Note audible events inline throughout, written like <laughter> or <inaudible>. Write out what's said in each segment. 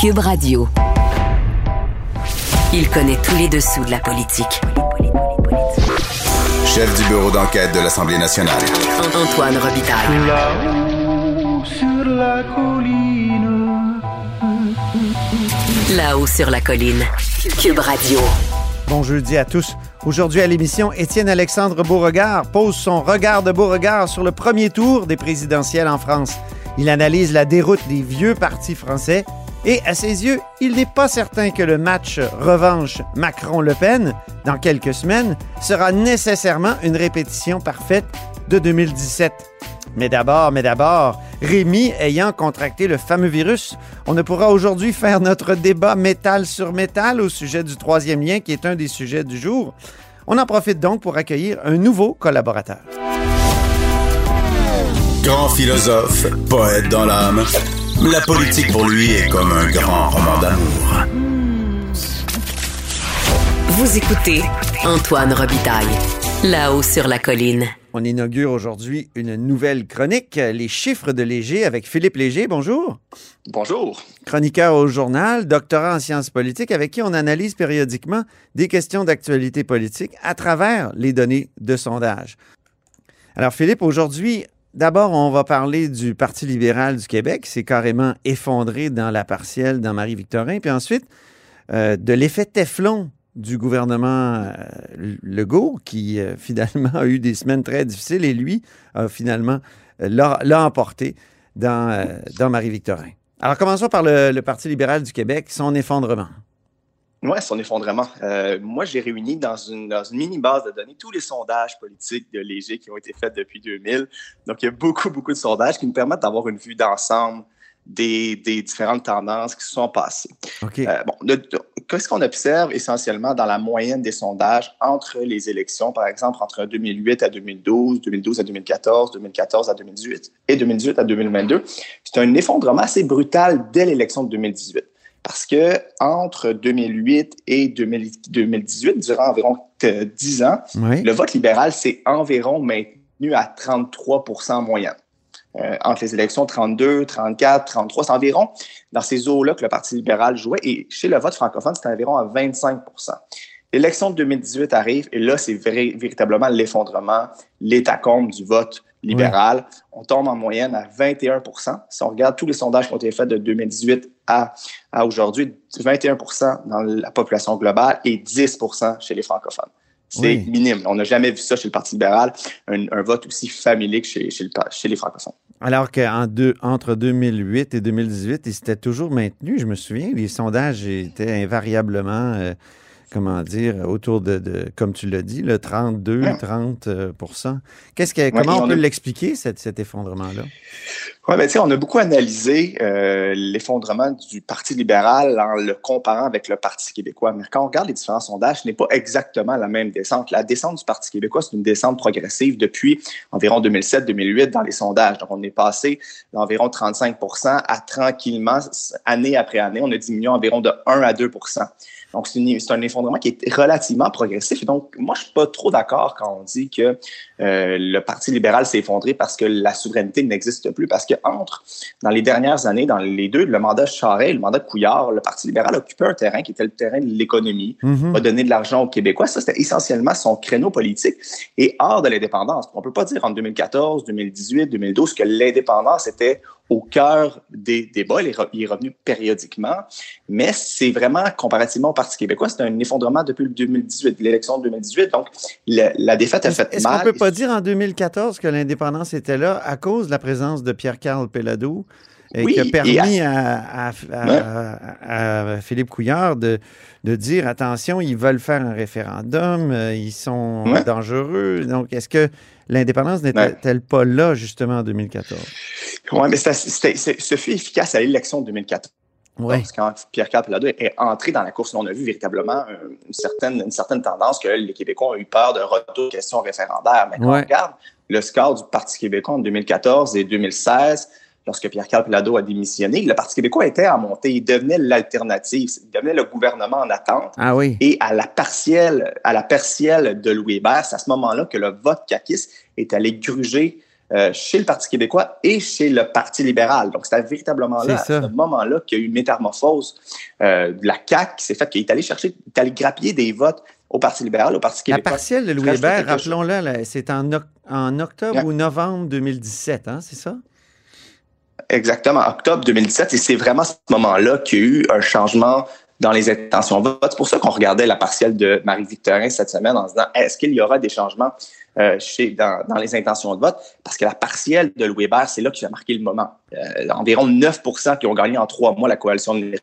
Cube Radio. Il connaît tous les dessous de la politique. Chef du bureau d'enquête de l'Assemblée nationale. Antoine Robitaille. Là-haut sur la colline. Là-haut sur la colline. Cube Radio. Bon jeudi à tous. Aujourd'hui à l'émission, Étienne Alexandre Beauregard pose son regard de Beauregard sur le premier tour des présidentielles en France. Il analyse la déroute des vieux partis français et, à ses yeux, il n'est pas certain que le match revanche Macron-Le Pen, dans quelques semaines, sera nécessairement une répétition parfaite de 2017. Mais d'abord, mais d'abord, Rémi ayant contracté le fameux virus, on ne pourra aujourd'hui faire notre débat métal sur métal au sujet du troisième lien qui est un des sujets du jour. On en profite donc pour accueillir un nouveau collaborateur. Grand philosophe, poète dans l'âme, la politique pour lui est comme un grand roman d'amour. Vous écoutez Antoine Robitaille. Là-haut sur la colline. On inaugure aujourd'hui une nouvelle chronique, Les chiffres de Léger, avec Philippe Léger. Bonjour. Bonjour. Chroniqueur au journal, doctorat en sciences politiques, avec qui on analyse périodiquement des questions d'actualité politique à travers les données de sondage. Alors Philippe, aujourd'hui, d'abord, on va parler du Parti libéral du Québec. C'est carrément effondré dans la partielle dans Marie-Victorin. Puis ensuite, euh, de l'effet Teflon du gouvernement euh, Legault, qui euh, <laughs> finalement a eu des semaines très difficiles et lui a finalement l'a emporté dans, Marie-Victorin. Alors commençons par le Parti libéral du Québec, son effondrement. Oui, son effondrement. Euh, moi, j'ai réuni dans une, dans une mini base de données tous les sondages politiques de Léger qui ont été faits depuis 2000. Donc, il y a beaucoup, beaucoup de sondages qui nous permettent d'avoir une vue d'ensemble des, des différentes tendances qui se sont passées. OK. Euh, bon, qu'est-ce qu'on observe essentiellement dans la moyenne des sondages entre les élections, par exemple entre 2008 à 2012, 2012 à 2014, 2014 à 2018 et 2018 à 2022? C'est un effondrement assez brutal dès l'élection de 2018. Parce que entre 2008 et 2000 2018, durant environ euh, 10 ans, Oui. le vote libéral s'est environ maintenu à 33 en moyenne. Euh, entre les élections 32, 34, 33, c'est environ dans ces eaux-là que le Parti libéral jouait. Et chez le vote francophone, c'était environ à 25% L'élection de 2018 arrive et là, c'est véritablement l'effondrement, l'étacombe du vote libéral. On tombe en moyenne à 21 Si on regarde tous les sondages qui ont été faits de 2018 à, à aujourd'hui, 21 dans la population globale et 10 chez les francophones. C'est Oui. minime. On n'a jamais vu ça chez le Parti libéral, un, un vote aussi familier que chez, chez, le pa- chez les francophones. Alors qu'entre 2008 et 2018, il s'était toujours maintenu, je me souviens, les sondages étaient invariablement, euh, comment dire, autour de, de comme tu l'as dit, le 32, Ouais. 30 euh, Qu'est-ce que, Comment et on on peut a- l'expliquer, cet, cet effondrement-là? Oui, ben, on a beaucoup analysé euh, l'effondrement du Parti libéral en le comparant avec le Parti québécois. Mais quand on regarde les différents sondages, ce n'est pas exactement la même descente. La descente du Parti québécois, c'est une descente progressive depuis environ 2007-2008 dans les sondages. Donc, on est passé d'environ 35 à tranquillement, année après année, on a diminué environ de 1 à 2 donc, c'est une- c'est un effondrement qui est relativement progressif. Et donc, moi, je suis pas trop d'accord quand on dit que euh, le Parti libéral s'est effondré parce que la souveraineté n'existe plus. Parce que entre, dans les dernières années, dans les deux, le mandat Charest et le mandat Couillard, le Parti libéral occupait un terrain qui était le terrain de l'économie, Mhm. a donné de l'argent aux Québécois. Ça, c'était essentiellement son créneau politique. Et hors de l'indépendance, on peut pas dire en 2014, 2018, 2012 que l'indépendance était au cœur des débats. Il est, est revenu périodiquement, mais c'est vraiment, comparativement au Parti québécois, c'est un effondrement depuis le 2018, l'élection de 2018. Donc, le- la défaite a fait est-ce qu'on mal. peut pas dire en 2014 que l'indépendance était là à cause de la présence de Pierre-Carl Pelado et Oui, qui a permis à, à- à- Ouais. à- à Philippe Couillard de, de dire attention, ils veulent faire un référendum, euh, ils sont Ouais. dangereux. Donc, est-ce que l'indépendance n'était-elle pas là justement en 2014? Oui, mais ce fut efficace à l'élection de 2014. Oui. Parce que quand Pierre-Carl Pelado est entré dans la course, on a vu véritablement euh, une certaine, une certaine tendance que les Québécois ont eu peur d'un retour de questions référendaires. Mais quand Ouais. on regarde le score du Parti québécois en 2014 et 2016, lorsque Pierre-Carl Pelado a démissionné, le Parti québécois était en montée. Il devenait l'alternative. Il devenait le gouvernement en attente. Ah oui. Et à la partielle, à la partielle de Louis Hébert, c'est à ce moment-là que le vote caquiste est allé gruger euh, chez le Parti québécois et chez le Parti libéral. Donc, c'était véritablement là, à C'est ce moment-là, qu'il y a eu une métamorphose euh, de la CAQ qui s'est faite, qu'il est allé chercher, il est allé grappiller des votes au Parti libéral, au Parti La québécois. partielle de Louis Hébert, rappelons-le, c'est en, oc- en octobre Yeah. ou novembre 2017, hein, c'est ça? Exactement, octobre 2017. Et c'est vraiment à ce moment-là qu'il y a eu un changement dans les intentions de vote. C'est pour ça qu'on regardait la partielle de Marie-Victorin cette semaine en se disant est-ce qu'il y aura des changements euh, chez, dans, dans les intentions de vote? Parce que la partielle de Louis Hébert, c'est là qui a marqué le moment. Euh, environ 9 qui ont gagné en trois mois la coalition de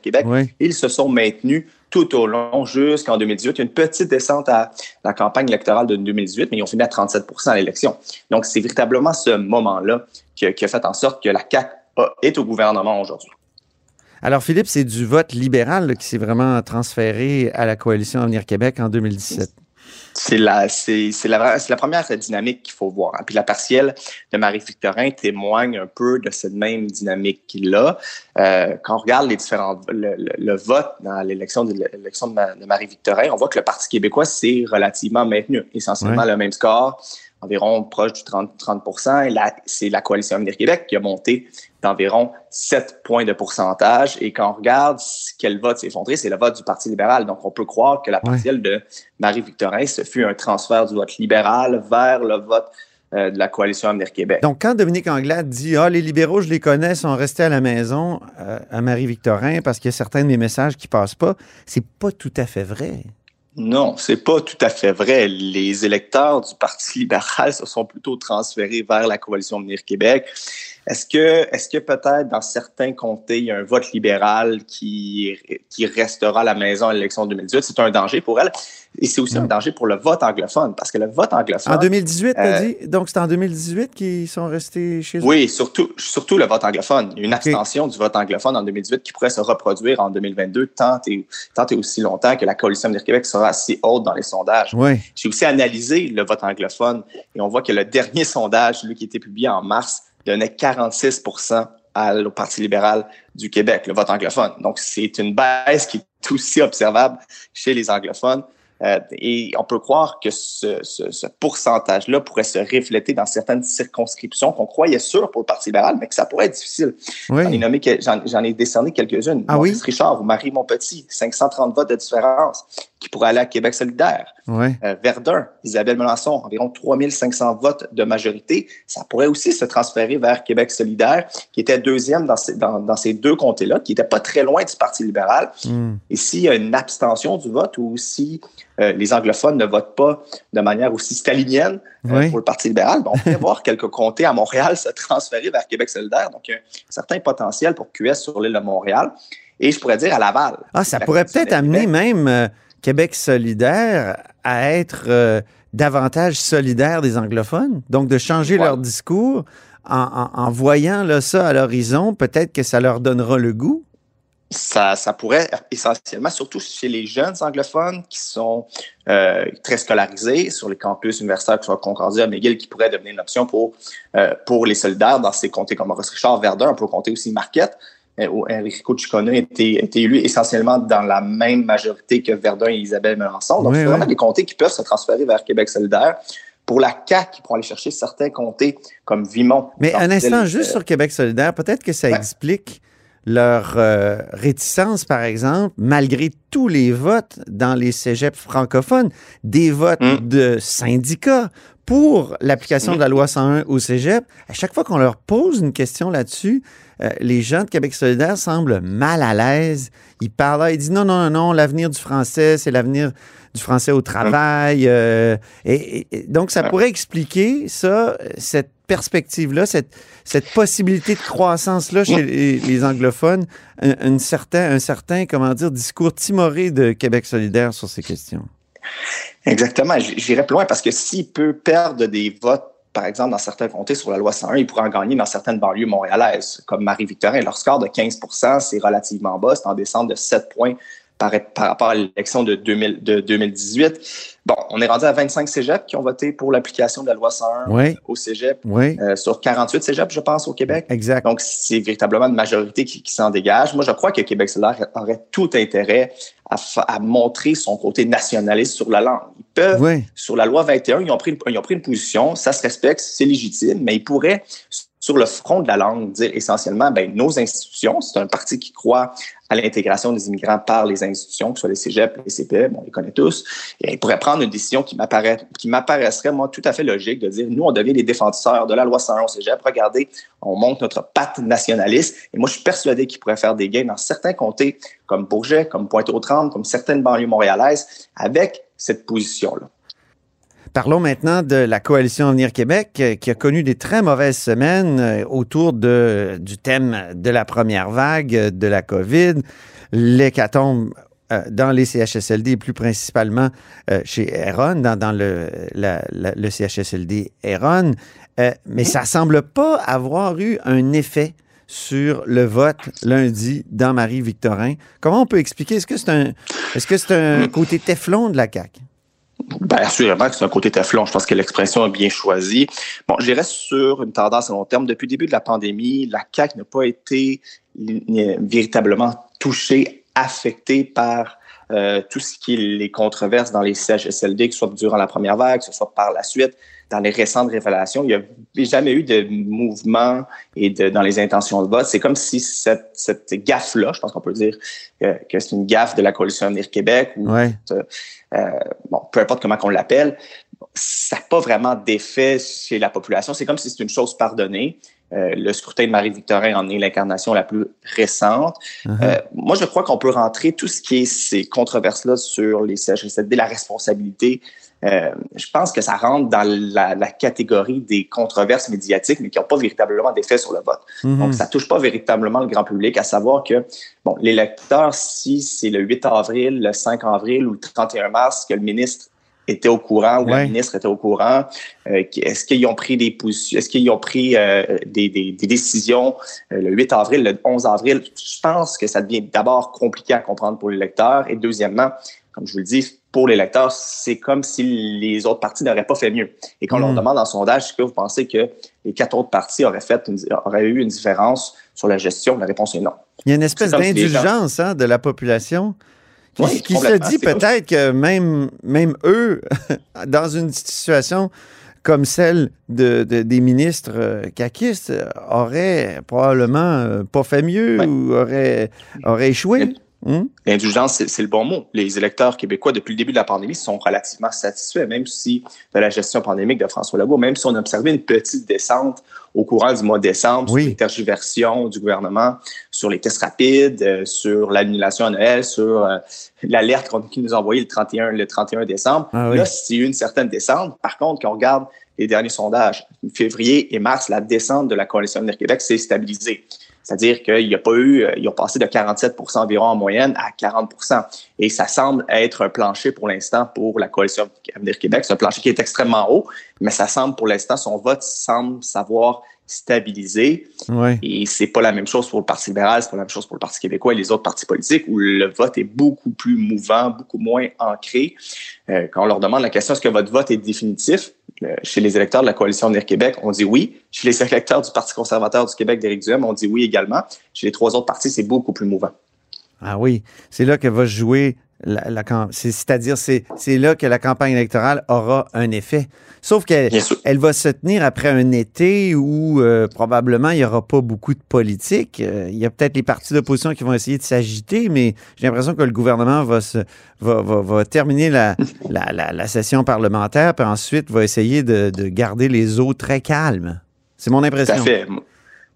Québec. Oui. Ils se sont maintenus tout au long jusqu'en 2018. Il y a une petite descente à la campagne électorale de 2018, mais ils ont fini à 37 à l'élection. Donc, c'est véritablement ce moment-là qui, a- qui a fait en sorte que la CAQ a- est au gouvernement aujourd'hui. Alors, Philippe, c'est du vote libéral là, qui s'est vraiment transféré à la coalition Avenir Québec en 2017. C'est la, c'est, c'est la, c'est la première dynamique qu'il faut voir. hein. Puis la partielle de Marie-Victorin témoigne un peu de cette même dynamique-là. Euh, quand on regarde les différents, le, le- le vote dans l'élection de, l'élection de, Ma- de Marie-Victorin, on voit que le Parti québécois s'est relativement maintenu. Essentiellement Ouais. le même score, environ proche du 30, 30 Et c'est la coalition Avenir Québec qui a monté d'environ 7 points de pourcentage. Et quand on regarde quel vote s'est effondré, c'est le vote du Parti libéral. Donc, on peut croire que la partielle de Marie-Victorin, ce fut un transfert du vote libéral vers le vote euh, de la coalition Avenir Québec. Donc, quand Dominique Anglade dit Ah, les libéraux, je les connais, sont restés à la maison euh, à Marie-Victorin parce qu'il y a certains de mes messages qui passent pas, c'est pas tout à fait vrai. Non, c'est pas tout à fait vrai. Les électeurs du Parti libéral se sont plutôt transférés vers la coalition Avenir Québec. Est-ce que, est-ce que peut-être dans certains comtés, il y a un vote libéral qui, qui restera à la maison à l'élection de 2018? C'est un danger pour elle. Et c'est aussi un danger pour le vote anglophone, parce que le vote anglophone. En 2018, t'as Euh, dit? Donc, c'est en 2018 qu'ils sont restés chez eux? Oui, surtout, surtout le vote anglophone. Une abstention du vote anglophone en 2018 qui pourrait se reproduire en 2022 tant et, tant et aussi longtemps que la coalition Avenir Québec sera assez haute dans les sondages. Oui. J'ai aussi analysé le vote anglophone et on voit que le dernier <laughs> sondage, lui qui a été publié en mars, donnait 46% à- au Parti libéral du Québec, le vote anglophone. Donc, c'est une baisse qui est aussi observable chez les anglophones. Euh, et on peut croire que ce, ce- ce pourcentage-là pourrait se refléter dans certaines circonscriptions qu'on croyait sûres pour le Parti libéral, mais que ça pourrait être difficile. J'en ai, Oui. nommé, j'en, j'en ai décerné quelques-unes. Ah oui? Richard ou Marie Montpetit, 530 votes de différence qui pourraient aller à Québec solidaire. Euh, Verdun, Isabelle Melançon, environ 3500 votes de majorité. Ça pourrait aussi se transférer vers Québec solidaire, qui était deuxième dans ces, dans, dans ces deux comtés-là, qui n'était pas très loin du Parti libéral. Hmm. Et s'il y a une abstention du vote ou si euh, les anglophones ne votent pas de manière aussi stalinienne euh, pour le Parti libéral, ben, on pourrait <laughs> voir quelques comtés à Montréal se transférer vers Québec solidaire. Donc, il y a un certain potentiel pour QS sur l'île de Montréal. Et je pourrais dire à Laval. Ah, ça pourrait peut-être amener même Québec solidaire à être euh, davantage solidaire des anglophones? Donc, de changer Ouais. leur discours en, en- en voyant là, ça à l'horizon, peut-être que ça leur donnera le goût? ça, ça pourrait essentiellement, surtout chez les jeunes anglophones qui sont euh, très scolarisés sur les campus universitaires, que ce soit Concordia, McGill, qui pourrait devenir une option pour, euh, pour les solidaires dans ces comtés comme Maurice Richard, Verdun, on peut compter aussi Marquette, Enrico Ciccone a été, été élu essentiellement dans la même majorité que Verdun et Isabelle Melançon. Donc, Oui, c'est oui. vraiment des comtés qui peuvent se transférer vers Québec solidaire. Pour la CAQ, pourront aller chercher certains comtés comme Vimont. Mais un instant, juste euh, sur Québec solidaire, peut-être que ça Ouais. explique leur euh, réticence, par exemple, malgré tous les votes dans les cégeps francophones, des votes Mm. de syndicats pour l'application de la loi 101 au cégep, à chaque fois qu'on leur pose une question là-dessus, euh, les gens de Québec solidaire semblent mal à l'aise. Ils parlent, ils disent non, non, non, non, l'avenir du français, c'est l'avenir du français au travail. Euh, et, et- donc, ça pourrait expliquer ça, cette perspective-là, cette, cette possibilité de croissance-là chez les, les anglophones, un, un certain, un certain, comment dire, discours timoré de Québec solidaire sur ces questions. Exactement. J- J'irais plus loin parce que s'il peut perdre des votes, par exemple, dans certains comtés sur la loi 101, il pourrait en gagner dans certaines banlieues montréalaises, comme Marie-Victorin. Leur score de 15% c'est relativement bas. C'est en descente de 7 points par, par rapport à l'élection de, 2000 de 2018. Bon, on est rendu à 25 cégeps qui ont voté pour l'application de la loi 101 Oui, au cégep, oui, euh, sur 48 cégeps, je pense, au Québec. exact. Donc, c'est véritablement une majorité qui, qui s'en dégage. Moi, je crois que Québec solidaire aurait tout intérêt à, à montrer son côté nationaliste sur la langue. Ils peuvent, Oui, sur la loi 21, ils ont pris une, ils ont pris une position, ça se respecte, c'est légitime, mais ils pourraient, sur le front de la langue, dire essentiellement, ben, nos institutions, c'est un parti qui croit à l'intégration des immigrants par les institutions, que ce soit les cégep, les CPE, on les connaît tous, et ils pourraient prendre une décision qui m'apparaît, qui m'apparaîtrait, moi, tout à fait logique de dire, nous, on devient les défenseurs de la loi 101 au cégep, regardez, on monte notre patte nationaliste, et moi, je suis persuadé qu'ils pourraient faire des gains dans certains comtés, comme Bourget, comme Pointe-aux-Trembles, comme certaines banlieues montréalaises, avec cette position-là. Parlons maintenant de la coalition Avenir Québec euh, qui a connu des très mauvaises semaines euh, autour du thème de la première vague euh, de la COVID, l'hécatombe dans les CHSLD et plus principalement chez Eron, dans, le, CHSLD Eron. Euh, mais ça semble pas avoir eu un effet sur le vote lundi dans Marie-Victorin. Comment on peut expliquer? Est-ce que c'est un, est-ce que c'est un côté Teflon de la CAQ? Ben, assurément que c'est un côté Teflon. Je pense que l'expression est bien choisie. Bon, je reste sur une tendance à long terme. Depuis le début de la pandémie, la CAQ n'a pas été véritablement touchée, affectée par euh, tout ce qui est les controverses dans les CHSLD, que ce soit durant la première vague, que ce soit par la suite, dans les récentes révélations. Il n'y a jamais eu de mouvement et de, dans les intentions de vote. C'est comme si cette, cette gaffe-là, je pense qu'on peut dire que c'est une gaffe de la coalition Avenir Québec ou Ouais. euh, bon, peu importe comment qu'on l'appelle, ça n'a pas vraiment d'effet chez la population. C'est comme si c'était une chose pardonnée. Euh, le scrutin de Marie-Victorin en est l'incarnation la plus récente. Uh-huh. Euh, moi, je crois qu'on peut rentrer tout ce qui est ces controverses-là sur les CHSLD, la responsabilité. Euh, je pense que ça rentre dans la, la catégorie des controverses médiatiques, mais qui n'ont pas véritablement d'effet sur le vote. Mhm. Donc, ça touche pas véritablement le grand public, à savoir que, bon, les lecteurs, si c'est le 8 avril, le 5 avril ou le 31 mars que le ministre était au courant ou Ouais. la ministre était au courant, euh, est-ce qu'ils ont pris des positions, est-ce qu'ils ont pris euh, des, des- des décisions euh, le 8 avril, le 11 avril? Je pense que ça devient d'abord compliqué à comprendre pour les lecteurs et deuxièmement, comme je vous le dis, pour les lecteurs, c'est comme si les autres partis n'auraient pas fait mieux. Et quand on Mm. leur demande en sondage, est-ce que vous pensez que les quatre autres partis auraient, fait une- auraient eu une différence sur la gestion? La réponse est non. Il y a une espèce si gens- d'indulgence hein, de la population qui, Oui, qui se dit peut-être que même, même eux, <laughs> dans une situation comme celle de, de- des ministres euh, caquistes, euh, auraient probablement euh, pas fait mieux Ouais. ou auraient, auraient échoué. Hum? L'indulgence, c'est le bon mot. Les électeurs québécois, depuis le début de la pandémie, sont relativement satisfaits, même si de la gestion pandémique de François Legault, même si on a observé une petite descente au courant du mois de décembre Oui. sur les tergiversions du gouvernement, sur les tests rapides, euh, sur l'annulation à Noël, sur euh, l'alerte qu'on- qu'ils nous a envoyée le 31, le 31 décembre. Ah oui. Là, c'est une certaine descente. Par contre, quand on regarde les derniers sondages, février et mars, la descente de la coalition Avenir Québec s'est stabilisée. C'est-à-dire qu'il n'y a pas eu, euh, ils ont passé de 47 environ en moyenne à 40 Et ça semble être un plancher pour l'instant pour la coalition Avenir Québec. C'est un plancher qui est extrêmement haut, mais ça semble pour l'instant, son vote semble savoir stabiliser. Ouais. Et c'est pas la même chose pour le Parti libéral, c'est pas la même chose pour le Parti québécois et les autres partis politiques où le vote est beaucoup plus mouvant, beaucoup moins ancré. Euh, quand on leur demande la question est-ce que votre vote est définitif, chez les électeurs de la coalition Avenir Québec, on dit oui. Chez les électeurs du Parti conservateur du Québec d'Éric Duhem, on dit oui également. Chez les trois autres partis, c'est beaucoup plus mouvant. Ah oui, c'est là que va jouer la, la c'est-à-dire, c'est c'est là que la campagne électorale aura un effet. Sauf qu'elle elle va se tenir après un été où euh, probablement il n'y aura pas beaucoup de politique. Euh, il y a peut-être les partis d'opposition qui vont essayer de s'agiter, mais j'ai l'impression que le gouvernement va, se, va, va, va terminer la, la, la, la session parlementaire, puis ensuite va essayer de, de garder les eaux très calmes. C'est mon Tout impression. à fait.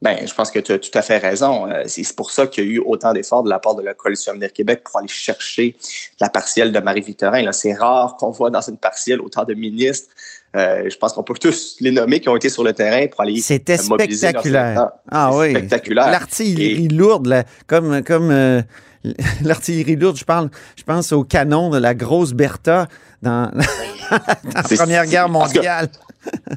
Ben, je pense que tu as tout à fait raison. Euh, C'est pour ça qu'il y a eu autant d'efforts de la part de la Coalition Avenir Québec pour aller chercher la partielle de Marie-Victorin. C'est rare qu'on voit dans une partielle autant de ministres. Euh, je pense qu'on peut tous les nommer qui ont été sur le terrain pour aller C'était euh, spectaculaire. Ah oui. Spectaculaire. L'artillerie lourde, là, comme, comme euh, <laughs> l'artillerie lourde, je parle, je pense au canon de la grosse Bertha dans, <laughs> dans la Première Guerre mondiale.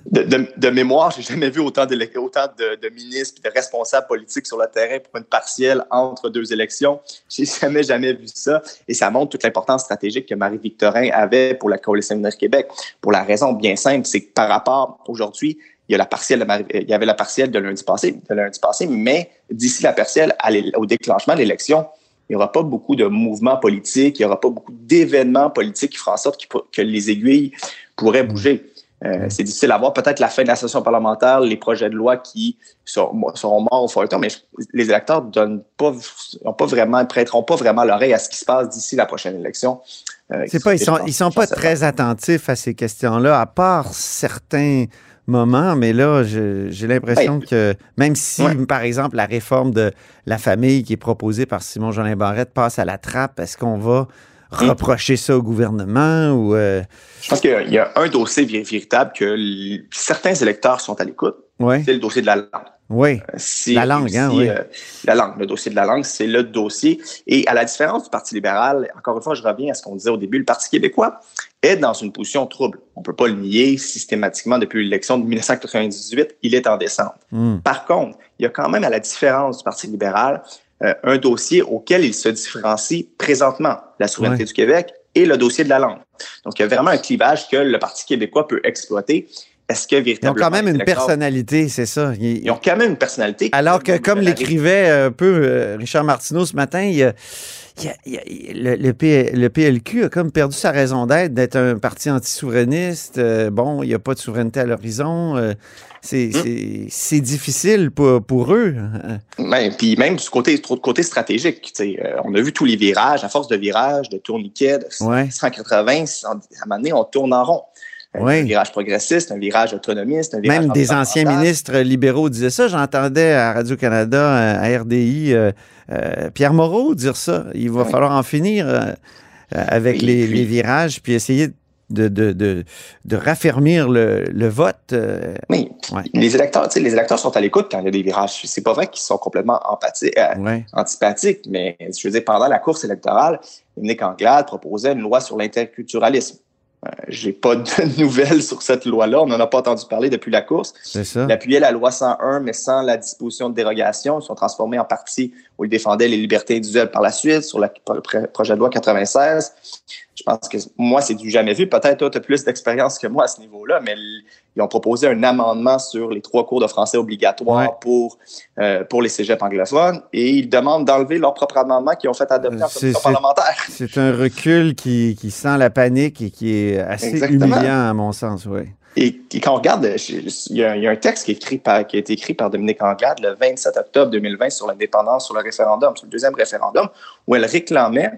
De, de, de mémoire, j'ai jamais vu autant, autant de, ministres et de responsables politiques sur le terrain pour une partielle entre deux élections. J'ai <laughs> jamais, jamais vu ça. Et ça montre toute l'importance stratégique que Marie-Victorin avait pour la Coalition Avenir Québec. Pour la raison bien simple, c'est que par rapport aujourd'hui, il y a la partielle Marie- il y avait la partielle de lundi passé, de lundi passé, mais d'ici la partielle au déclenchement de l'élection, il n'y aura pas beaucoup de mouvements politiques, il n'y aura pas beaucoup d'événements politiques qui feront en sorte que les aiguilles pourraient bouger. Euh, c'est difficile à voir. Peut-être la fin de la session parlementaire, les projets de loi qui seront, seront morts au feuilleton, mais les électeurs donnent pas, ont pas vraiment, prêteront pas vraiment l'oreille à ce qui se passe d'ici la prochaine élection. Euh, C'est pas, ils sont, ils sont pas très attentifs à ces questions-là, à part certains moments, mais là, j'ai l'impression que même si, Ouais. par exemple, la réforme de la famille qui est proposée par Simon-Jolin Barrette passe à la trappe, est-ce qu'on va Reprocher ça au gouvernement ou... euh, Je pense qu'il y a un dossier vé- véritable que certains électeurs sont à l'écoute. ouais, C'est le dossier de la langue. oui, Si- La langue, hein, oui. euh, la langue, le dossier de la langue, c'est le dossier. Et à la différence du Parti libéral, encore une fois, je reviens à ce qu'on disait au début, le Parti québécois est dans une position trouble. On peut pas le nier systématiquement depuis l'élection de 1998, il est en descente. Hmm. Par contre, il y a quand même, à la différence du Parti libéral, euh, un dossier auquel il se différencie présentement, la souveraineté Ouais. du Québec et le dossier de la langue. Donc, il y a vraiment un clivage que le Parti québécois peut exploiter. Est-ce que Ils ont véritablement... quand même une personnalité, c'est ça. Ils- Ils ont quand même une personnalité. Alors que, comme l'écrivait un peu euh, Richard Martineau ce matin, il y a- il y a- il y a- le, le P- le PLQ a comme perdu sa raison d'être, d'être un parti anti-souverainiste. Euh, bon, il n'y a pas de souveraineté à l'horizon. Euh, c'est Hmm. c'est- difficile pour, pour eux. Même, puis même du côté, trop de côté stratégique, euh, on a vu tous les virages, à force de virages, de tourniquets, de Ouais. 180, à un moment donné, on tourne en rond. Euh. Un virage progressiste, un virage autonomiste, un virage Même des anciens ministres libéraux disaient ça. J'entendais à Radio-Canada, à RDI, euh, euh, Pierre Moreau dire ça. Il va Oui. falloir en finir euh, euh, avec les, puis- les virages, puis essayer de, de, de, de raffermir le, le vote. euh, Oui. Ouais. Les électeurs, les électeurs sont à l'écoute quand il y a des virages. C'est pas vrai qu'ils sont complètement empathiques, euh, ouais. antipathiques, mais je veux dire, pendant la course électorale, Dominique Anglade proposait une loi sur l'interculturalisme. Euh, J'ai pas de <laughs> nouvelles sur cette loi-là. On n'en a pas entendu parler depuis la course. C'est ça. Il appuyait la loi 101, mais sans la disposition de dérogation. Ils sont transformés en partie où ils défendaient les libertés individuelles par la suite, sur le pr- projet de loi 96. Je pense que moi, c'est du jamais vu. Peut-être toi, tu as plus d'expérience que moi à ce niveau-là, mais ils ont proposé un amendement sur les trois cours de français obligatoires Ouais. pour, euh, pour les cégeps anglophones et ils demandent d'enlever leur propre amendement qu'ils ont fait adopter en Euh, commission parlementaire. <laughs> C'est un recul qui, qui sent la panique et qui est assez Exactement. humiliant, à mon sens, oui. Et, et quand on regarde, il y, a, il y a un texte qui, est écrit par, qui a été écrit par Dominique Anglade le 27 octobre 2020 sur l'indépendance, sur le référendum, sur le deuxième référendum, où elle réclamait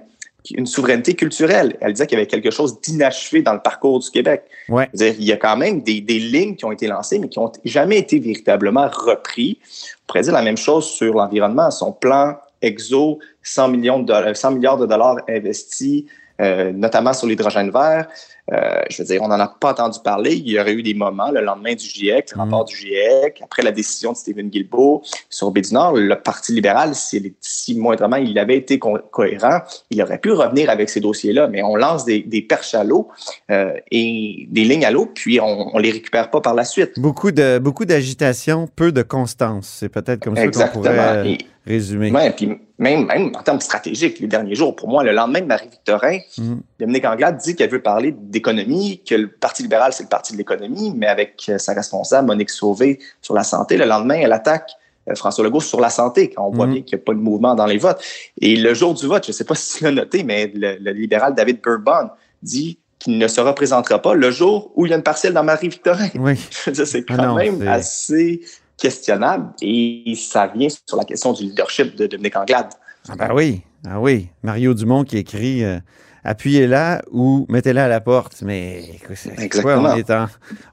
une souveraineté culturelle. Elle disait qu'il y avait quelque chose d'inachevé dans le parcours du Québec. Ouais. Il y a quand même des, des lignes qui ont été lancées, mais qui n'ont jamais été véritablement repris. On pourrait dire la même chose sur l'environnement. Son plan EXO, 100, millions de dollars, 100 milliards de dollars investis, euh, notamment sur l'hydrogène vert. Euh, je veux dire, on n'en a pas entendu parler. Il y aurait eu des moments, le lendemain du GIEC, le Mm. rapport du GIEC, après la décision de Stephen Guilbeault sur Baie du Nord, le Parti libéral, si, si moindrement il avait été co- cohérent, il aurait pu revenir avec ces dossiers-là. Mais on lance des, des perches à l'eau euh, et des lignes à l'eau, puis on ne les récupère pas par la suite. Beaucoup de beaucoup d'agitation, peu de constance. C'est peut-être comme ça qu'on Exactement. pourrait euh, Et- résumer. Ouais, puis même, même en termes stratégiques, les derniers jours, pour moi, le lendemain de Marie-Victorin, Mhm. Dominique Anglade dit qu'elle veut parler d'économie, que le Parti libéral, c'est le parti de l'économie, mais avec euh, sa responsable, Monique Sauvé, sur la santé. Le lendemain, elle attaque euh, François Legault sur la santé, quand on voit Mhm. bien qu'il n'y a pas de mouvement dans les votes. Et le jour du vote, je ne sais pas si tu l'as noté, mais le, le libéral David Burbon dit qu'il ne se représentera pas le jour où il y a une partielle dans Marie-Victorin. Oui. <laughs> C'est Ah quand non, même assez questionnable et ça vient sur la question du leadership de Dominique Anglade. Ah ben oui, ah oui. Mario Dumont qui écrit euh, appuyez-la ou mettez-la à la porte. Mais écoute, c'est quoi, Exactement. on, est en-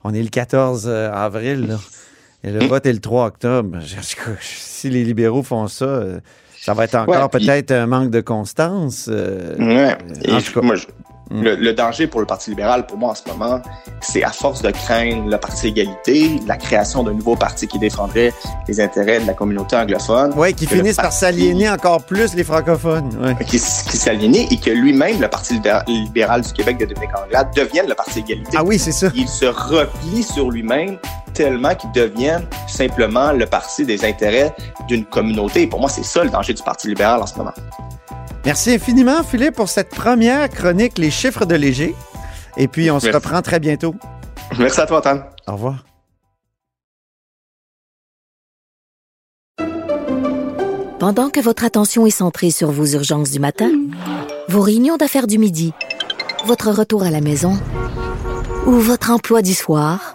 on est le 14 avril, là, et le vote est le 3 octobre. Je- je- si les libéraux font ça, euh, ça va être encore Ouais, puis- peut-être un manque de constance. euh, Ouais. en Et tout cas. moi, je-. Le, le danger pour le Parti libéral, pour moi, en ce moment, c'est à force de craindre le Parti égalité, la création d'un nouveau parti qui défendrait les intérêts de la communauté anglophone. Oui, qui finissent par s'aliéner encore plus les francophones. Ouais. Qui, qui et que lui-même, le Parti libéral, libéral du Québec de Dominique Anglade, devienne le Parti égalité. Ah oui, c'est ça. Il se replie sur lui-même tellement qu'il devienne simplement le parti des intérêts d'une communauté. Et pour moi, c'est ça le danger du Parti libéral en ce moment. Merci infiniment, Philippe, pour cette première chronique Les chiffres de léger. Et puis, on se reprend très bientôt. Merci à toi, Antoine. Au revoir. Pendant que votre attention est centrée sur vos urgences du matin, vos réunions d'affaires du midi, votre retour à la maison ou votre emploi du soir,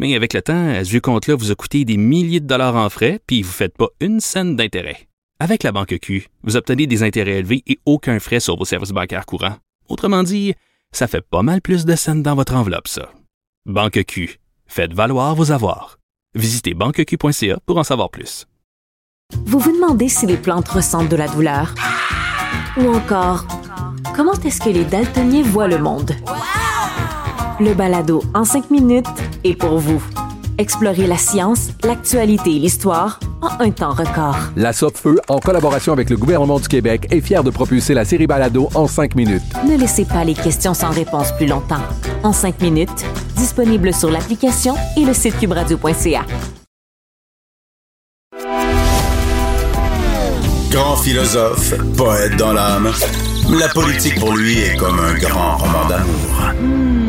Mais avec le temps, ce vieux compte-là vous a coûté des milliers de dollars en frais, puis vous ne faites pas une scène d'intérêt. Avec la Banque Q, vous obtenez des intérêts élevés et aucun frais sur vos services bancaires courants. Autrement dit, ça fait pas mal plus de scènes dans votre enveloppe, ça. Banque Q. Faites valoir vos avoirs. Visitez banqueq.ca pour en savoir plus. Vous vous demandez si les plantes ressentent de la douleur? Ou encore, comment est-ce que les daltoniens voient le monde? Le balado en cinq minutes est pour vous. Explorez la science, l'actualité et l'histoire en un temps record. La Feu, en collaboration avec le gouvernement du Québec, est fière de propulser la série Balado en cinq minutes. Ne laissez pas les questions sans réponse plus longtemps. En cinq minutes, disponible sur l'application et le site cubradio.ca. Grand philosophe, poète dans l'âme, la politique pour lui est comme un grand roman d'amour.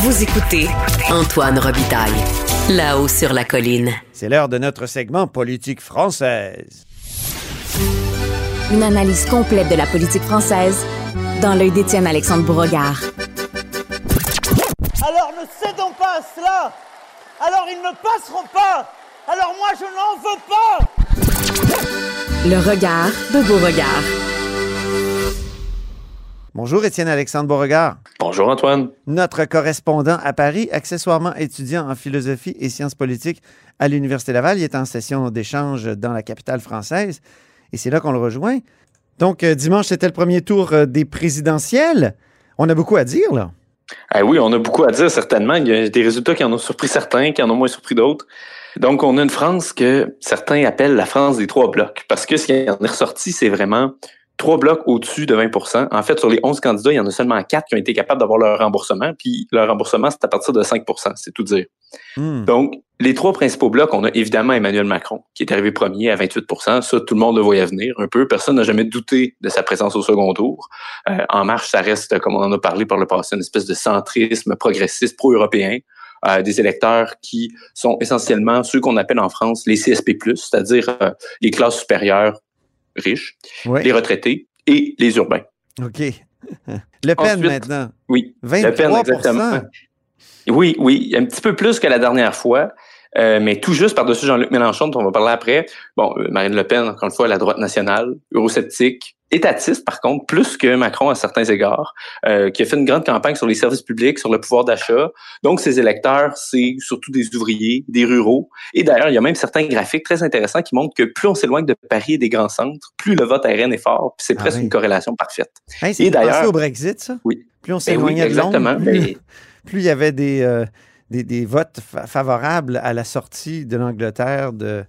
Vous écoutez Antoine Robitaille, là-haut sur la colline. C'est l'heure de notre segment politique française. Une analyse complète de la politique française dans l'œil d'Étienne Alexandre Bourregard. Alors ne cédons pas à cela Alors ils ne passeront pas Alors moi je n'en veux pas Le regard de Beauregard. Bonjour, Étienne Alexandre Beauregard. Bonjour Antoine. Notre correspondant à Paris, accessoirement étudiant en philosophie et sciences politiques à l'Université Laval. Il est en session d'échange dans la capitale française. Et c'est là qu'on le rejoint. Donc, euh, dimanche, c'était le premier tour euh, des présidentielles. On a beaucoup à dire, là. Ah oui, on a beaucoup à dire, certainement. Il y a des résultats qui en ont surpris certains, qui en ont moins surpris d'autres. Donc, on a une France que certains appellent la France des trois blocs. Parce que ce qui en est ressorti, c'est vraiment trois blocs au-dessus de 20% En fait, sur les 11 candidats, il y en a seulement quatre qui ont été capables d'avoir leur remboursement. Puis leur remboursement, c'est à partir de 5% c'est tout dire. Hmm. Donc, les trois principaux blocs, on a évidemment Emmanuel Macron, qui est arrivé premier à 28% Ça, tout le monde le voyait venir un peu. Personne n'a jamais douté de sa présence au second tour. Euh, en marche, ça reste, comme on en a parlé par le passé, une espèce de centrisme progressiste pro-européen. Euh, des électeurs qui sont essentiellement ceux qu'on appelle en France les CSP+, c'est-à-dire euh, les classes supérieures riches, Oui. les retraités et les urbains. OK. <laughs> Le Pen Ensuite, maintenant. Oui. 23 Le Pen, exactement. Oui, oui, un petit peu plus que la dernière fois, euh, mais tout juste par-dessus Jean-Luc Mélenchon, dont on va parler après. Bon, euh, Marine Le Pen, encore une fois, la droite nationale, eurosceptique, étatiste, par contre, plus que Macron à certains égards, euh, qui a fait une grande campagne sur les services publics, sur le pouvoir d'achat. Donc, ses électeurs, c'est surtout des ouvriers, des ruraux. Et d'ailleurs, il y a même certains graphiques très intéressants qui montrent que plus on s'éloigne de Paris et des grands centres, plus le vote RN est fort. Puis c'est Ah presque oui. une corrélation parfaite. Hey, c'est d'ailleurs- au Brexit, ça? Oui. Plus on Ben oui, s'éloignait de Londres, exactement. plus, Ben- <laughs> plus il y avait des, euh, des, des votes fa- favorables à la sortie de l'Angleterre de,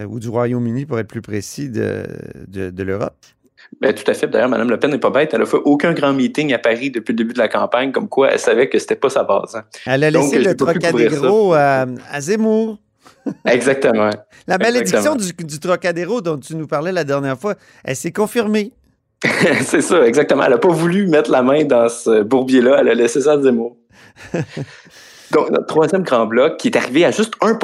euh, ou du Royaume-Uni, pour être plus précis, de, de, de l'Europe. Ben, tout à fait. D'ailleurs, Mme Le Pen n'est pas bête. Elle a fait aucun grand meeting à Paris depuis le début de la campagne, comme quoi elle savait que c'était pas sa base. hein. Elle a Donc, laissé le. Trocadéro à, à Zemmour. <laughs> Exactement. La malédiction Exactement. du, du Trocadéro dont tu nous parlais la dernière fois, elle s'est confirmée. <laughs> c'est ça, exactement. Elle n'a pas voulu mettre la main dans ce bourbier-là. Elle a laissé ça à Zemmour. <laughs> Donc, notre troisième grand bloc, qui est arrivé à juste 1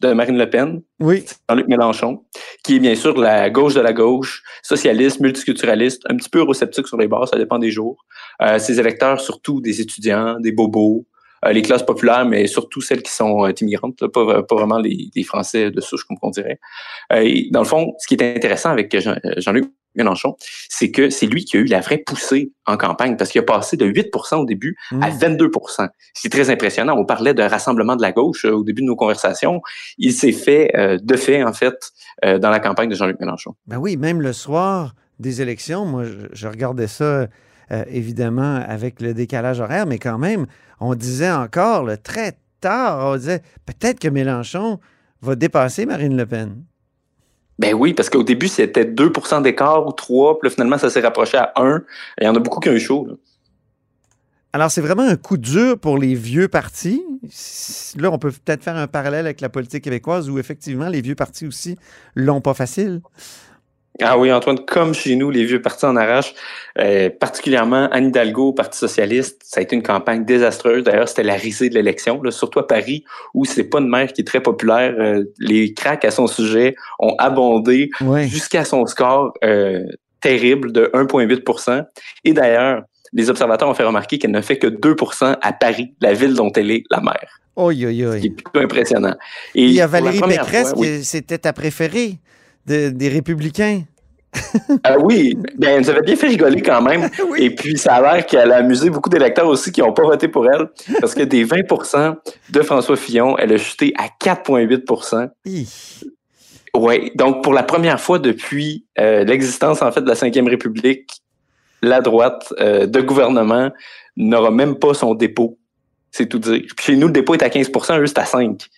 de Marine Le Pen, Oui. Jean-Luc Mélenchon, qui est bien sûr la gauche de la gauche, socialiste, multiculturaliste, un petit peu eurosceptique sur les bords, ça dépend des jours. Euh, ses électeurs, surtout des étudiants, des bobos, euh, les classes populaires, mais surtout celles qui sont euh, immigrantes, là, pas, pas vraiment les, les Français de souche, comme on dirait. Euh, et dans le fond, ce qui est intéressant avec euh, Jean-Luc Mélenchon, c'est que c'est lui qui a eu la vraie poussée en campagne, parce qu'il a passé de 8% au début à 22% C'est très impressionnant. On parlait de rassemblement de la gauche euh, au début de nos conversations. Il s'est fait, euh, de fait, en fait, euh, dans la campagne de Jean-Luc Mélenchon. Ben oui, même le soir des élections, moi, je, je regardais ça évidemment avec le décalage horaire, mais quand même, on disait encore là, très tard, on disait peut-être que Mélenchon va dépasser Marine Le Pen. Ben oui, parce qu'au début, c'était 2% d'écart ou 3, puis là, finalement, ça s'est rapproché à 1. Il y en a beaucoup qui ont eu chaud. Alors, c'est vraiment un coup dur pour les vieux partis. Là, on peut peut-être faire un parallèle avec la politique québécoise où effectivement, les vieux partis aussi l'ont pas facile. Ah oui, Antoine, comme chez nous, les vieux partis en arrachent, euh, particulièrement Anne Hidalgo, Parti socialiste, ça a été une campagne désastreuse. D'ailleurs, c'était la risée de l'élection, surtout à Paris, où c'est pas une maire qui est très populaire. Euh, les cracks à son sujet ont abondé Ouais. jusqu'à son score euh, terrible de 1,8% Et d'ailleurs, les observateurs ont fait remarquer qu'elle ne fait que 2% à Paris, la ville dont elle est la maire. Oi, oi, oi. Ce qui est plutôt impressionnant. Et Il y a Valérie Pécresse oui. c'était ta préférée de- des Républicains. Ah oui, ben, elle nous avait bien fait rigoler quand même. <laughs> Et puis, ça a l'air qu'elle a amusé beaucoup d'électeurs aussi qui n'ont pas voté pour elle. Parce que des 20% de François Fillon, elle a chuté à 4,8 Hi. Oui, donc pour la première fois depuis euh, l'existence en fait de la Cinquième République, la droite euh, de gouvernement n'aura même pas son dépôt. C'est tout dire. Puis chez nous, le dépôt est à 15 eux, c'est à 5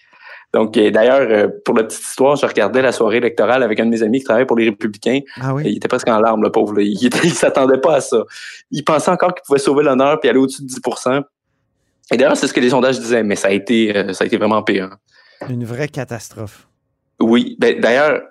donc, euh, d'ailleurs, euh, pour la petite histoire, je regardais la soirée électorale avec un de mes amis qui travaille pour les Républicains. Ah oui? Il était presque en larmes, le pauvre. là. Il, <laughs> il s'attendait pas à ça. Il pensait encore qu'il pouvait sauver l'honneur puis aller au-dessus de 10% Et d'ailleurs, c'est ce que les sondages disaient, mais ça a été, euh, ça a été vraiment pire. Une vraie catastrophe. Oui, ben, d'ailleurs,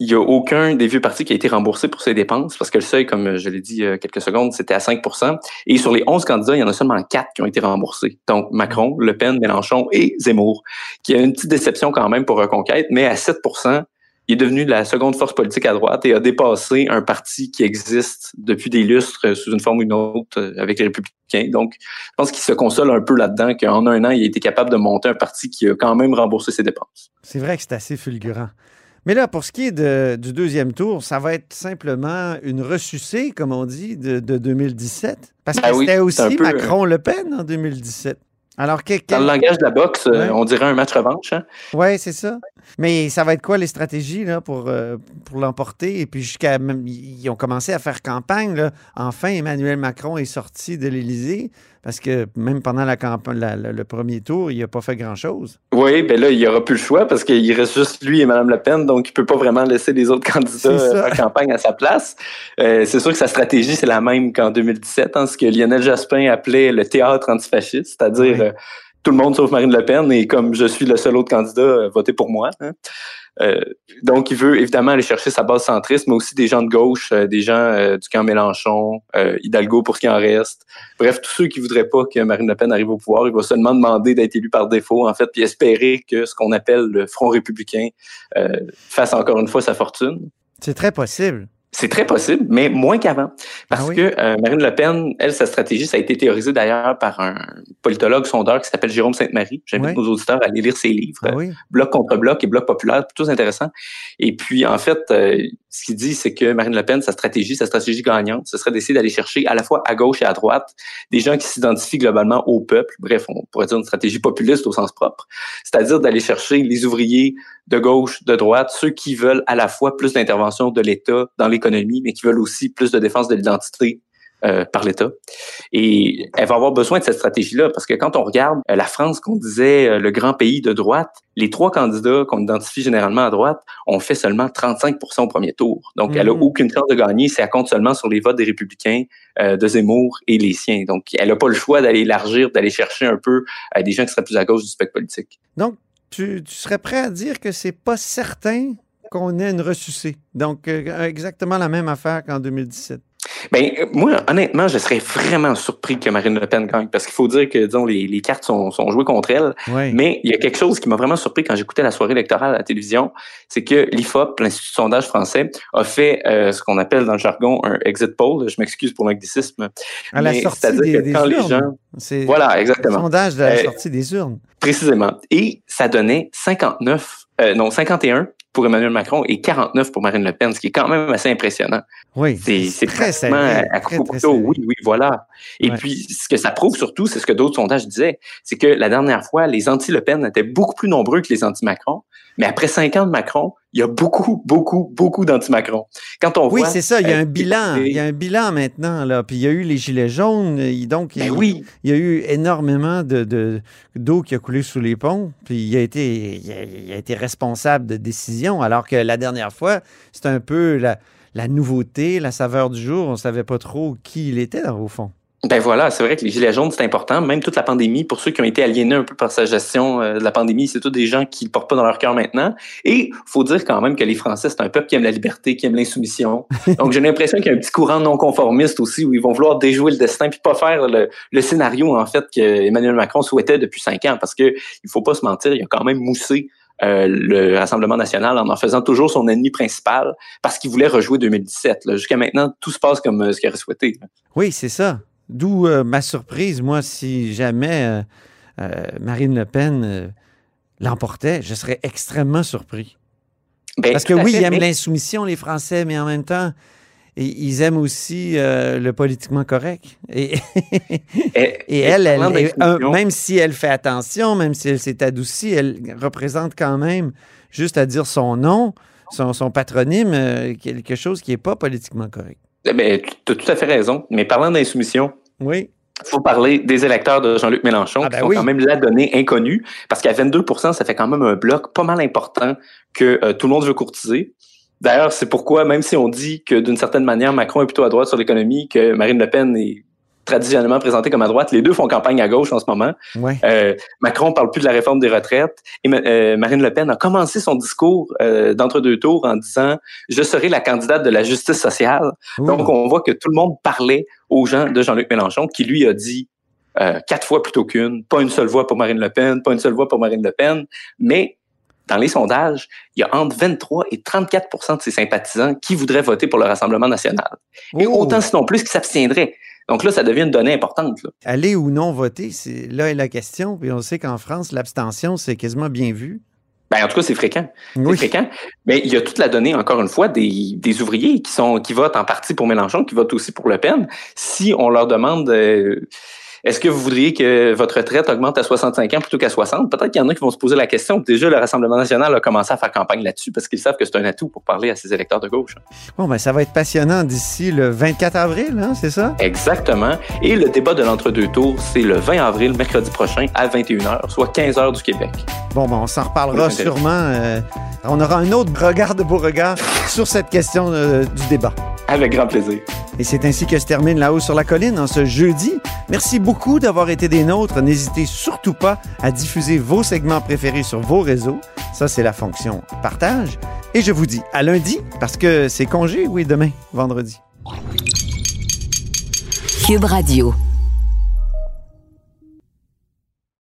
il n'y a aucun des vieux partis qui a été remboursé pour ses dépenses parce que le seuil, comme je l'ai dit a quelques secondes, c'était à 5% Et sur les 11 candidats, il y en a seulement 4 qui ont été remboursés. Donc, Macron, Le Pen, Mélenchon et Zemmour, qui a une petite déception quand même pour Reconquête, mais à 7% il est devenu la seconde force politique à droite et a dépassé un parti qui existe depuis des lustres euh, sous une forme ou une autre euh, avec les républicains. Donc, je pense qu'il se console un peu là-dedans qu'en un an, il a été capable de monter un parti qui a quand même remboursé ses dépenses. C'est vrai que c'est assez fulgurant. Mais là, pour ce qui est de- du deuxième tour, ça va être simplement une ressucée, comme on dit, de, de 2017. Parce que Ah oui, c'était aussi peu, Macron-Le Pen en 2017. Alors, que, Dans le langage de la boxe, euh, Ouais. on dirait un match revanche. Hein? Oui, c'est ça. Mais ça va être quoi les stratégies là, pour, euh, pour l'emporter? Et puis jusqu'à même, ils ont commencé à faire campagne. Là. Enfin, Emmanuel Macron est sorti de l'Élysée parce que même pendant la campagne, la- la- le premier tour, il n'a pas fait grand-chose. Oui, ben là, il n'y aura plus le choix parce qu'il reste juste lui et Mme Le Pen, donc il peut pas vraiment laisser les autres <laughs> candidats ça. euh, faire campagne à sa place. Euh, c'est sûr que sa stratégie, c'est la même qu'en 2017, hein, ce que Lionel Jospin appelait le théâtre antifasciste, c'est-à-dire Oui. euh, tout le monde sauf Marine Le Pen, et comme je suis le seul autre candidat, euh, votez pour moi. hein. Euh, donc, il veut évidemment aller chercher sa base centriste, mais aussi des gens de gauche, euh, des gens euh, du camp Mélenchon, euh, Hidalgo pour ce qui en reste. Bref, tous ceux qui voudraient pas que Marine Le Pen arrive au pouvoir, il va seulement demander d'être élu par défaut, en fait, puis espérer que ce qu'on appelle le Front républicain euh, fasse encore une fois sa fortune. C'est très possible. C'est très possible, mais moins qu'avant. Parce Ah oui? que euh, Marine Le Pen, elle, sa stratégie, ça a été théorisé d'ailleurs par un politologue sondeur qui s'appelle Jérôme Sainte-Marie. J'invite Oui. nos auditeurs à aller lire ses livres. Ah oui? Bloc contre bloc et bloc populaire, plutôt intéressant. Et puis, en fait, euh, ce qu'il dit, c'est que Marine Le Pen, sa stratégie, sa stratégie gagnante, ce serait d'essayer d'aller chercher à la fois à gauche et à droite des gens qui s'identifient globalement au peuple. Bref, on pourrait dire une stratégie populiste au sens propre. C'est-à-dire d'aller chercher les ouvriers de gauche, de droite, ceux qui veulent à la fois plus d'intervention de l'État dans l'économie, mais qui veulent aussi plus de défense de l'identité euh, par l'État. Et elle va avoir besoin de cette stratégie-là parce que quand on regarde euh, la France, qu'on disait euh, le grand pays de droite, les trois candidats qu'on identifie généralement à droite ont fait seulement 35% au premier tour. Donc, elle a Mhm. aucune chance de gagner si elle compte seulement sur les votes des républicains, euh, de Zemmour et les siens. Donc, elle n'a pas le choix d'aller élargir, d'aller chercher un peu des gens qui seraient plus à gauche du spectre politique. Donc, tu, serais prêt à dire que c'est pas certain qu'on ait une ressucée. Donc, euh, exactement la même affaire qu'en 2017. Ben, moi, honnêtement, je serais vraiment surpris que Marine Le Pen gagne parce qu'il faut dire que, disons, les, les cartes sont, sont jouées contre elle. Oui. Mais il y a quelque chose qui m'a vraiment surpris quand j'écoutais la soirée électorale à la télévision, c'est que l'IFOP, l'Institut de sondage français, a fait euh, ce qu'on appelle dans le jargon un exit poll. Je m'excuse pour l'anglicisme. À la mais sortie c'est-à-dire des, quand les urnes. gens- C'est Voilà, le exactement. sondage de la Euh, sortie des urnes. Précisément. Et ça donnait 59, euh, non, 51 pour Emmanuel Macron et 49 pour Marine Le Pen, ce qui est quand même assez impressionnant. Oui, C'est très serré, à très, très couteau. serré. Oui, oui, voilà. Et Ouais. puis, ce que ça prouve surtout, c'est ce que d'autres sondages disaient, c'est que la dernière fois, les anti-Le Pen étaient beaucoup plus nombreux que les anti-Macron. Mais après cinq ans de Macron, il y a beaucoup, beaucoup, beaucoup d'anti-Macron. Quand on Oui, c'est ça. Il y a euh, un bilan. Il y a un bilan maintenant. Là. Puis il y a eu les Gilets jaunes. et Donc, Ben il, oui. il y a eu énormément de, de- d'eau qui a coulé sous les ponts. Puis il a, été, il, a, il a été responsable de décisions. Alors que la dernière fois, c'était un peu la, la nouveauté, la saveur du jour. On ne savait pas trop qui il était, au fond. Ben voilà, c'est vrai que les gilets jaunes, c'est important. Même toute la pandémie, pour ceux qui ont été aliénés un peu par sa gestion euh, de la pandémie, c'est tous des gens qui ne le portent pas dans leur cœur maintenant. Et faut dire quand même que les Français, c'est un peuple qui aime la liberté, qui aime l'insoumission. <laughs> Donc j'ai l'impression qu'il y a un petit courant non conformiste aussi où ils vont vouloir déjouer le destin puis pas faire le, le scénario en fait que Emmanuel Macron souhaitait depuis cinq ans. Parce que il faut pas se mentir, il a quand même moussé euh, le Rassemblement national en en faisant toujours son ennemi principal parce qu'il voulait rejouer 2017. là. Jusqu'à maintenant, tout se passe comme euh, ce qu'il aurait souhaité. Oui, c'est ça. D'où euh, ma surprise, moi, si jamais Marine Le Pen l'emportait, je serais extrêmement surpris. Ben, Parce que oui, fait, ils aiment mais- l'insoumission, les Français, mais en même temps, i- ils aiment aussi euh, le politiquement correct. Et, <laughs> Et, et elle, elle, même si elle fait attention, même si elle s'est adoucie, elle représente quand même, juste à dire son nom, son, son patronyme, euh, quelque chose qui n'est pas politiquement correct. Ben, tu as tout à fait raison. Mais parlant d'insoumission, Oui. il faut parler des électeurs de Jean-Luc Mélenchon, Ah, qui ben sont oui. quand même la donnée inconnue, parce qu'à 22% ça fait quand même un bloc pas mal important que euh, tout le monde veut courtiser. D'ailleurs, c'est pourquoi, même si on dit que d'une certaine manière, Macron est plutôt à droite sur l'économie, que Marine Le Pen est traditionnellement présentée comme à droite, les deux font campagne à gauche en ce moment. Ouais. Euh, Macron parle plus de la réforme des retraites et euh, Marine Le Pen a commencé son discours euh, d'entre-deux tours en disant « Je serai la candidate de la justice sociale ». Ouh. Donc, on voit que tout le monde parlait aux gens de Jean-Luc Mélenchon, qui lui a dit euh, quatre fois plutôt qu'une, pas une seule voix pour Marine Le Pen, pas une seule voix pour Marine Le Pen, mais dans les sondages, il y a entre 23 et 34% de ses sympathisants qui voudraient voter pour le Rassemblement national. Et Oh. autant sinon plus qui s'abstiendraient. Donc là, ça devient une donnée importante. là. Aller ou non voter, c'est là est la question. Puis on sait qu'en France, l'abstention, c'est quasiment bien vu. Ben, en tout cas, c'est fréquent. C'est Oui. fréquent. Mais il y a toute la donnée, encore une fois, des, des ouvriers qui sont qui votent en partie pour Mélenchon, qui votent aussi pour Le Pen. Si on leur demande euh, est-ce que vous voudriez que votre retraite augmente à 65 ans plutôt qu'à 60, peut-être qu'il y en a qui vont se poser la question. Déjà, le Rassemblement national a commencé à faire campagne là-dessus parce qu'ils savent que c'est un atout pour parler à ses électeurs de gauche. Bon, ben ça va être passionnant d'ici le 24 avril, hein, c'est ça? Exactement. Et le débat de l'entre-deux tours, c'est le 20 avril, mercredi prochain, à 21h, soit 15 h du Québec. Bon, ben on s'en reparlera sûrement. euh, on aura un autre regard de beau regard sur cette question euh, du débat. Avec grand plaisir. Et c'est ainsi que se termine La Haut sur la Colline en ce jeudi. Merci beaucoup d'avoir été des nôtres. N'hésitez surtout pas à diffuser vos segments préférés sur vos réseaux. Ça, c'est la fonction partage. Et je vous dis à lundi, parce que c'est congé, oui, demain, vendredi. Cube Radio.